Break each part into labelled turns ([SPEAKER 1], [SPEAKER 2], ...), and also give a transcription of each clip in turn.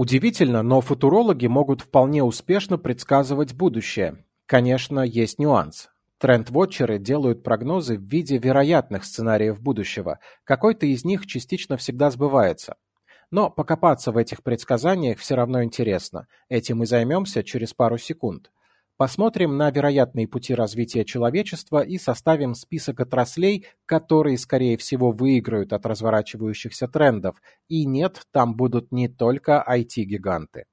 [SPEAKER 1] Удивительно, но футурологи могут вполне успешно предсказывать будущее. Конечно, есть нюанс. Тренд-вотчеры делают прогнозы в виде вероятных сценариев будущего. Какой-то из них частично всегда сбывается. Но покопаться в этих предсказаниях все равно интересно. Этим и займемся через пару секунд. Посмотрим на вероятные пути развития человечества и составим список отраслей, которые, скорее всего, выиграют от разворачивающихся трендов. И нет, там будут не только IT-гиганты.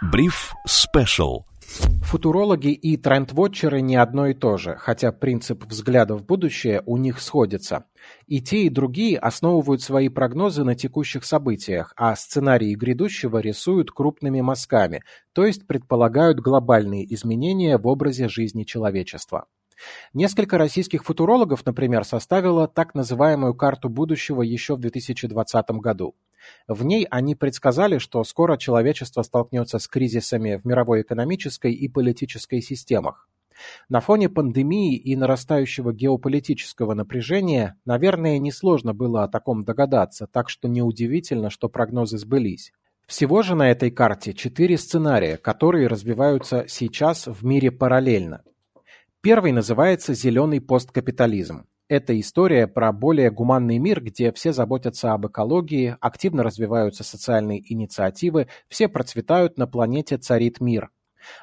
[SPEAKER 2] Бриф Special.
[SPEAKER 1] Футурологи и трендвотчеры не одно и то же, хотя принцип взгляда в будущее у них сходится. И те, и другие основывают свои прогнозы на текущих событиях, а сценарии грядущего рисуют крупными мазками, то есть предполагают глобальные изменения в образе жизни человечества. Несколько российских футурологов, например, составило так называемую карту будущего еще в 2020 году. В ней они предсказали, что скоро человечество столкнется с кризисами в мировой экономической и политической системах. На фоне пандемии и нарастающего геополитического напряжения, наверное, несложно было о таком догадаться, так что неудивительно, что прогнозы сбылись. Всего же на этой карте четыре сценария, которые развиваются сейчас в мире параллельно. Первый называется «Зеленый посткапитализм». Это история про более гуманный мир, где все заботятся об экологии, активно развиваются социальные инициативы, все процветают, на планете царит мир.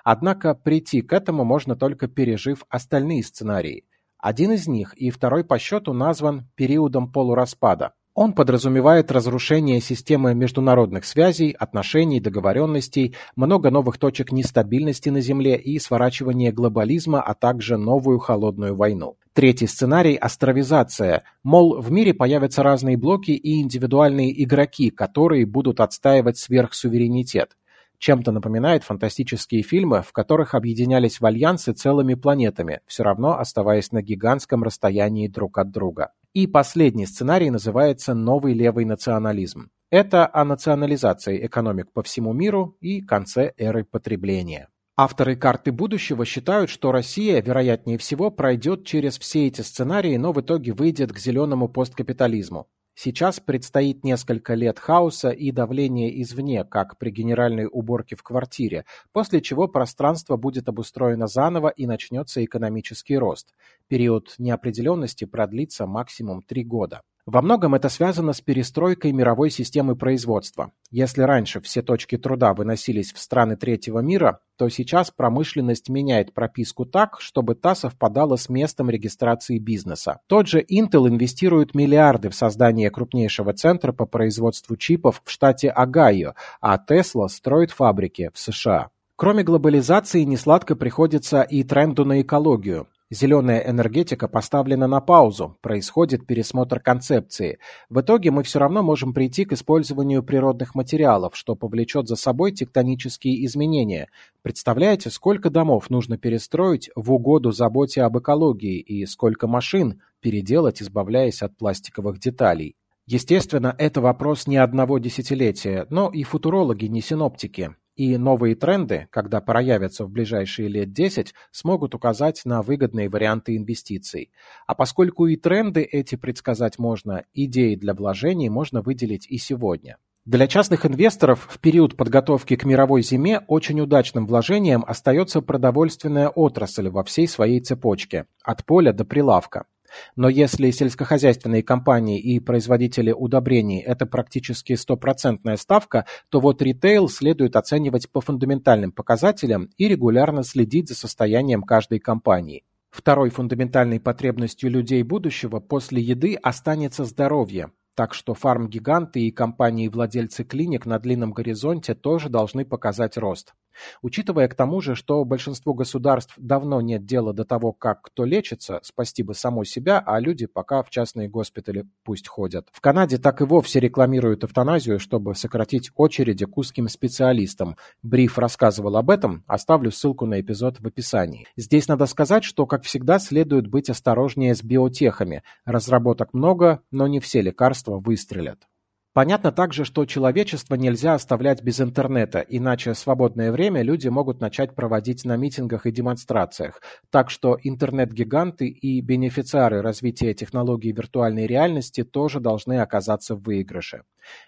[SPEAKER 1] Однако прийти к этому можно только пережив остальные сценарии. Один из них и второй по счету назван периодом полураспада. Он подразумевает разрушение системы международных связей, отношений, договоренностей, много новых точек нестабильности на Земле и сворачивание глобализма, а также новую холодную войну. Третий сценарий – астровизация. Мол, в мире появятся разные блоки и индивидуальные игроки, которые будут отстаивать сверхсуверенитет. Чем-то напоминает фантастические фильмы, в которых объединялись в альянсы целыми планетами, все равно оставаясь на гигантском расстоянии друг от друга. И последний сценарий называется «Новый левый национализм». Это о национализации экономик по всему миру и конце эры потребления. Авторы карты будущего считают, что Россия, вероятнее всего, пройдет через все эти сценарии, но в итоге выйдет к зеленому посткапитализму. Сейчас предстоит несколько лет хаоса и давления извне, как при генеральной уборке в квартире, после чего пространство будет обустроено заново и начнется экономический рост. Период неопределенности продлится максимум три года. Во многом это связано с перестройкой мировой системы производства. Если раньше все точки труда выносились в страны третьего мира, то сейчас промышленность меняет прописку так, чтобы та совпадала с местом регистрации бизнеса. Тот же Intel инвестирует миллиарды в создание крупнейшего центра по производству чипов в штате Огайо, а Tesla строит фабрики в США. Кроме глобализации, несладко приходится и тренду на экологию. Зеленая энергетика поставлена на паузу, происходит пересмотр концепции. В итоге мы все равно можем прийти к использованию природных материалов, что повлечет за собой тектонические изменения. Представляете, сколько домов нужно перестроить в угоду заботе об экологии и сколько машин переделать, избавляясь от пластиковых деталей. Естественно, это вопрос не одного десятилетия, но и футурологи не синоптики. И новые тренды, когда проявятся в ближайшие лет 10, смогут указать на выгодные варианты инвестиций. А поскольку и тренды эти предсказать можно, идеи для вложений можно выделить и сегодня. Для частных инвесторов в период подготовки к мировой зиме очень удачным вложением остается продовольственная отрасль во всей своей цепочке, от поля до прилавка. Но если сельскохозяйственные компании и производители удобрений – это практически стопроцентная ставка, то вот ритейл следует оценивать по фундаментальным показателям и регулярно следить за состоянием каждой компании. Второй фундаментальной потребностью людей будущего после еды останется здоровье, так что фармгиганты и компании-владельцы клиник на длинном горизонте тоже должны показать рост. Учитывая к тому же, что большинству государств давно нет дела до того, как кто лечится, спасти бы само себя, а люди пока в частные госпитали пусть ходят. В Канаде так и вовсе рекламируют эвтаназию, чтобы сократить очереди к узким специалистам. Бриф рассказывал об этом, оставлю ссылку на эпизод в описании. Здесь надо сказать, что, как всегда, следует быть осторожнее с биотехами. Разработок много, но не все лекарства выстрелят. Понятно также, что человечество нельзя оставлять без интернета, иначе свободное время люди могут начать проводить на митингах и демонстрациях. Так что интернет-гиганты и бенефициары развития технологий виртуальной реальности тоже должны оказаться в выигрыше.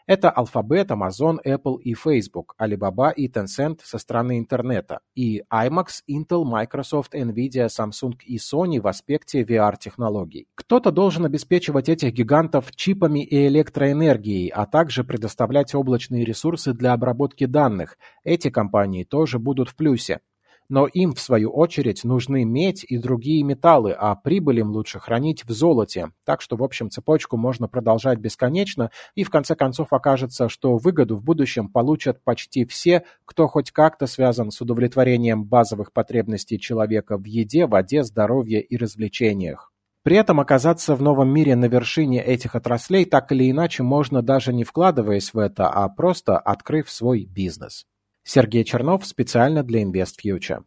[SPEAKER 1] Это Alphabet, Amazon, Apple и Facebook, Alibaba и Tencent со стороны интернета, и IMAX, Intel, Microsoft, Nvidia, Samsung и Sony в аспекте VR-технологий. Кто-то должен обеспечивать этих гигантов чипами и электроэнергией, а также предоставлять облачные ресурсы для обработки данных. Эти компании тоже будут в плюсе. Но им, в свою очередь, нужны медь и другие металлы, а прибыль им лучше хранить в золоте. Так что, в общем, цепочку можно продолжать бесконечно, и в конце концов окажется, что выгоду в будущем получат почти все, кто хоть как-то связан с удовлетворением базовых потребностей человека в еде, воде, здоровье и развлечениях. При этом оказаться в новом мире на вершине этих отраслей так или иначе можно даже не вкладываясь в это, а просто открыв свой бизнес. Сергей Чернов специально для InvestFuture.